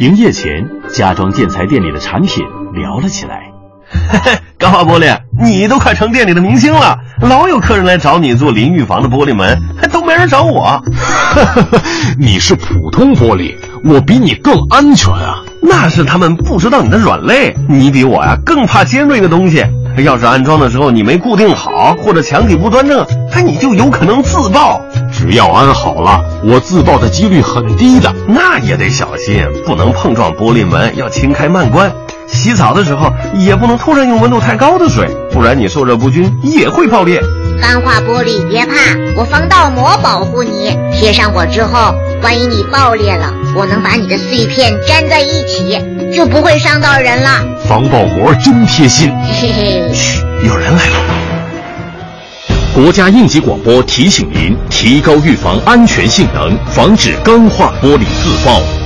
营业前，家装建材店里的产品聊了起来。嘿嘿，钢化玻璃，你都快成店里的明星了，老有客人来找你做淋浴房的玻璃门，还都没人找我。你是普通玻璃，我比你更安全啊。那是他们不知道你的软肋，你比我呀更怕尖锐的东西。要是安装的时候你没固定好，或者墙体不端正，那你就有可能自爆。只要安好了，我自爆的几率很低的。那也得小心，不能碰撞玻璃门，要轻开慢关。洗澡的时候也不能突然用温度太高的水，不然你受热不均也会爆裂。钢化玻璃别怕，我防盗膜保护你。贴上我之后，万一你爆裂了，我能把你的碎片粘在一起，就不会伤到人了。防爆膜真贴心。嘿嘿，嘘，有人来了。国家应急广播提醒您：提高预防安全性能，防止钢化玻璃自爆。